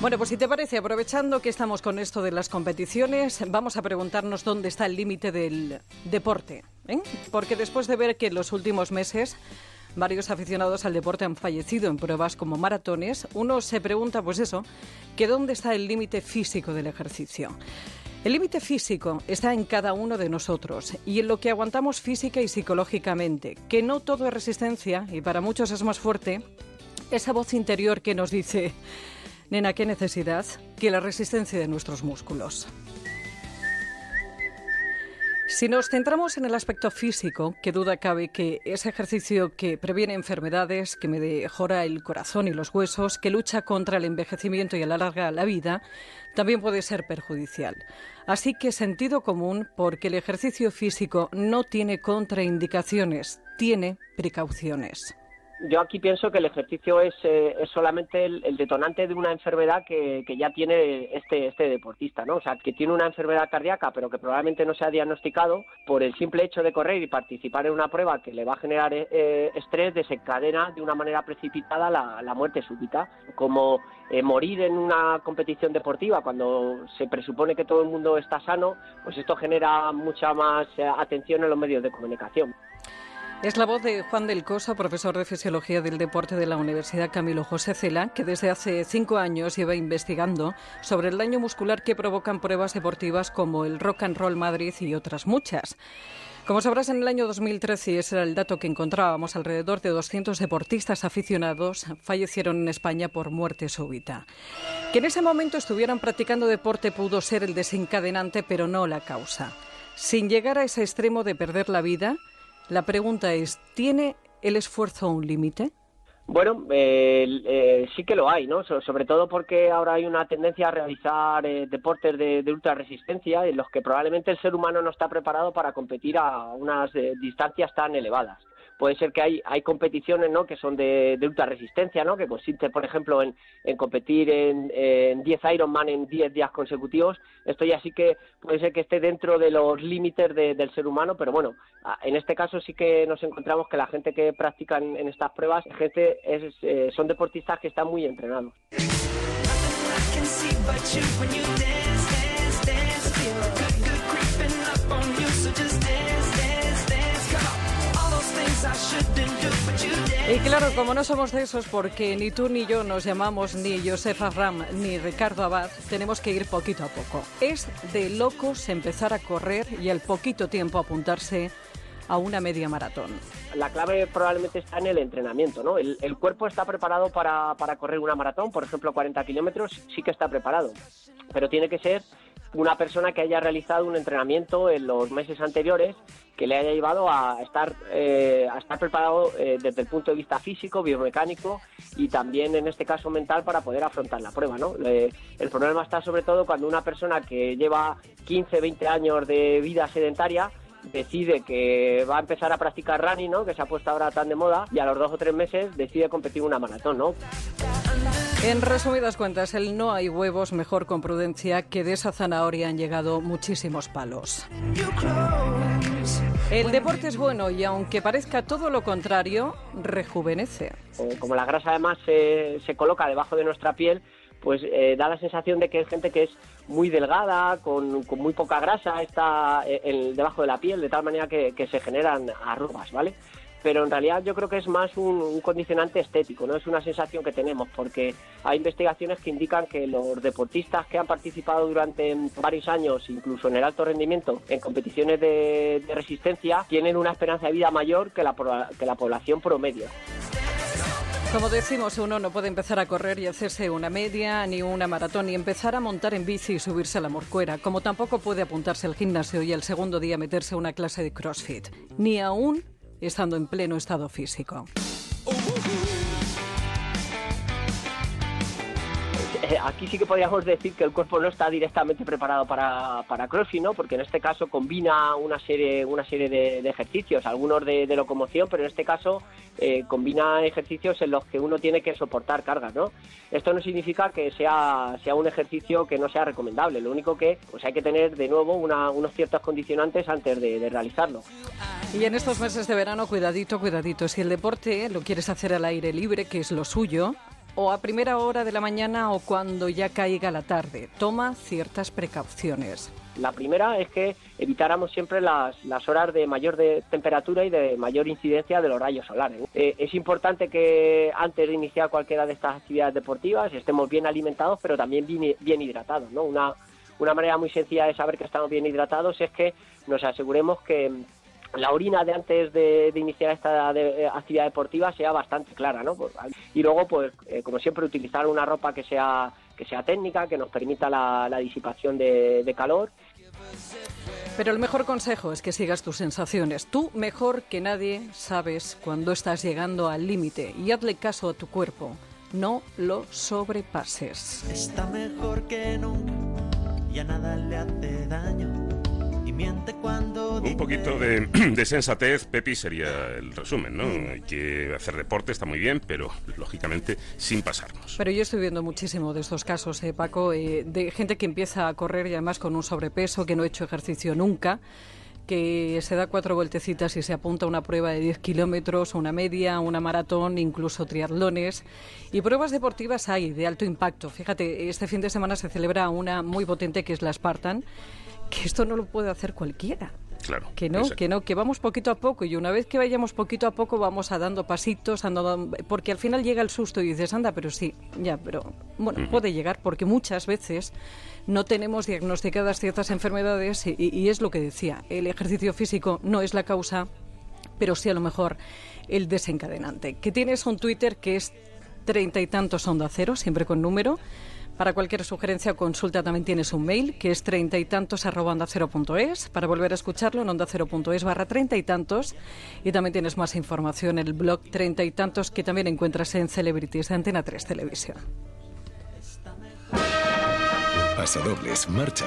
Bueno, pues si te parece, aprovechando que estamos con esto de las competiciones, vamos a preguntarnos dónde está el límite del deporte. ¿eh? Porque después de ver que en los últimos meses varios aficionados al deporte han fallecido en pruebas como maratones, uno se pregunta, pues eso, que dónde está el límite físico del ejercicio. El límite físico está en cada uno de nosotros y en lo que aguantamos física y psicológicamente, que no todo es resistencia y para muchos es más fuerte esa voz interior que nos dice Nena, ¿qué necesidad? Que la resistencia de nuestros músculos. Si nos centramos en el aspecto físico, qué duda cabe que ese ejercicio que previene enfermedades, que mejora el corazón y los huesos, que lucha contra el envejecimiento y alarga la vida, también puede ser perjudicial. Así que sentido común porque el ejercicio físico no tiene contraindicaciones, tiene precauciones yo aquí pienso que el ejercicio es, eh, solamente el, detonante de una enfermedad que, que, ya tiene este, este deportista, ¿no? O sea, que tiene una enfermedad cardíaca, pero que probablemente no se ha diagnosticado por el simple hecho de correr y participar en una prueba que le va a generar eh, eh, estrés, desencadena de una manera precipitada la, la muerte súbita. Como morir en una competición deportiva cuando se presupone que todo el mundo está sano, pues esto genera mucha más atención en los medios de comunicación. Es la voz de Juan del Coso, profesor de Fisiología del Deporte de la Universidad Camilo José Cela, que desde hace cinco años lleva investigando sobre el daño muscular que provocan pruebas deportivas como el Rock and Roll Madrid y otras muchas. Como sabrás, en el año 2013, y ese era el dato que encontrábamos, alrededor de 200 deportistas aficionados fallecieron en España por muerte súbita. Que en ese momento estuvieran practicando deporte pudo ser el desencadenante, pero no la causa. Sin llegar a ese extremo de perder la vida, la pregunta es, ¿tiene el esfuerzo un límite? Bueno, eh, sí que lo hay, ¿no? sobre todo porque ahora hay una tendencia a realizar eh, deportes de, de, ultra resistencia en los que probablemente el ser humano no está preparado para competir a unas eh, distancias tan elevadas puede ser que hay, hay competiciones ¿no? que son de, de ultra resistencia, ¿no? que consiste, por ejemplo, en, en competir en, en 10 Ironman en 10 días consecutivos. Esto ya sí que puede ser que esté dentro de los límites del ser humano, pero bueno, en este caso sí que nos encontramos que la gente que practica en, estas pruebas gente es, eh, son deportistas que están muy entrenados. Y claro, como no somos de esos, porque ni tú ni yo nos llamamos ni Josefa Ram ni Ricardo Abad, tenemos que ir poquito a poco. Es de locos empezar a correr y al poquito tiempo apuntarse a una media maratón. La clave probablemente está en el entrenamiento, ¿no? El, cuerpo está preparado para, para, correr una maratón, por ejemplo, 40 kilómetros, sí que está preparado, pero tiene que ser una persona que haya realizado un entrenamiento en los meses anteriores que le haya llevado a estar, eh, a estar preparado eh, desde el punto de vista físico, biomecánico y también en este caso mental para poder afrontar la prueba. ¿no? el problema está sobre todo cuando una persona que lleva 15, 20 años de vida sedentaria decide que va a empezar a practicar running, ¿no? que se ha puesto ahora tan de moda, y a los dos o tres meses decide competir una maratón. ¿no? En resumidas cuentas, el no hay huevos mejor con prudencia que de esa zanahoria han llegado muchísimos palos. El deporte es bueno y aunque parezca todo lo contrario, rejuvenece. Eh, como la grasa además se, se coloca debajo de nuestra piel, pues eh, da la sensación de que hay gente que es muy delgada, con, con muy poca grasa, está eh, debajo de la piel, de tal manera que, que se generan arrugas, ¿vale? Pero en realidad yo creo que es más un, condicionante estético, no es una sensación que tenemos, porque hay investigaciones que indican que los deportistas que han participado durante varios años, incluso en el alto rendimiento, en competiciones de, resistencia, tienen una esperanza de vida mayor que la, población promedio. Como decimos, uno no puede empezar a correr y hacerse una media, ni una maratón, ni empezar a montar en bici y subirse a la morcuera, como tampoco puede apuntarse al gimnasio y al segundo día meterse a una clase de CrossFit, ni aún estando en pleno estado físico. Eh, aquí sí que podríamos decir que el cuerpo no está directamente preparado para, para CrossFit, ¿no? Porque en este caso combina una serie, una serie de, ejercicios, algunos de, locomoción, pero en este caso eh, combina ejercicios en los que uno tiene que soportar cargas, ¿no? Esto no significa que sea, sea un ejercicio que no sea recomendable, lo único que pues hay que tener de nuevo unos ciertos condicionantes antes de realizarlo. Y en estos meses de verano, cuidadito, cuidadito, si el deporte lo quieres hacer al aire libre, que es lo suyo, o a primera hora de la mañana o cuando ya caiga la tarde. Toma ciertas precauciones. La primera es que evitáramos siempre las, horas de mayor de temperatura y de mayor incidencia de los rayos solares. Eh, es importante que antes de iniciar cualquiera de estas actividades deportivas estemos bien alimentados, pero también bien, hidratados. ¿no? Una, una manera muy sencilla de saber que estamos bien hidratados es que nos aseguremos que la orina de antes de, iniciar esta actividad deportiva sea bastante clara, ¿no? Pues, y luego, pues, eh, como siempre, utilizar una ropa que sea que sea técnica, que nos permita la, disipación de, calor. Pero el mejor consejo es que sigas tus sensaciones. Tú, mejor que nadie, sabes cuando estás llegando al límite y hazle caso a tu cuerpo. No lo sobrepases. Está mejor que nunca y a nada le hace daño. Un poquito de, sensatez, Pepi, sería el resumen, ¿no? Hay que hacer deporte, está muy bien, pero lógicamente sin pasarnos. Pero yo estoy viendo muchísimo de estos casos, eh, Paco, eh, de gente que empieza a correr y además con un sobrepeso, que no ha hecho ejercicio nunca que se da cuatro vueltecitas y se apunta a una prueba de 10 kilómetros, una media, una maratón, incluso triatlones. Y pruebas deportivas hay de alto impacto. Fíjate, este fin de semana se celebra una muy potente que es la Spartan que esto no lo puede hacer cualquiera. Claro. Que no, que no, que vamos poquito a poco y una vez que vayamos poquito a poco vamos a dando pasitos, andando, porque al final llega el susto y dices, anda, pero sí, ya, pero bueno, puede llegar porque muchas veces no tenemos diagnosticadas ciertas enfermedades y, y, es lo que decía, el ejercicio físico no es la causa, pero sí a lo mejor el desencadenante. Que tienes un Twitter que es treinta y tantos onda cero, siempre con número, para cualquier sugerencia o consulta también tienes un mail que es treinta y tantos arroba onda cero punto es. Para volver a escucharlo en onda cero punto es barra treinta y tantos. Y también tienes más información en el blog treinta y tantos que también encuentras en Celebrities de Antena 3 Televisión. Pasadobles, marcha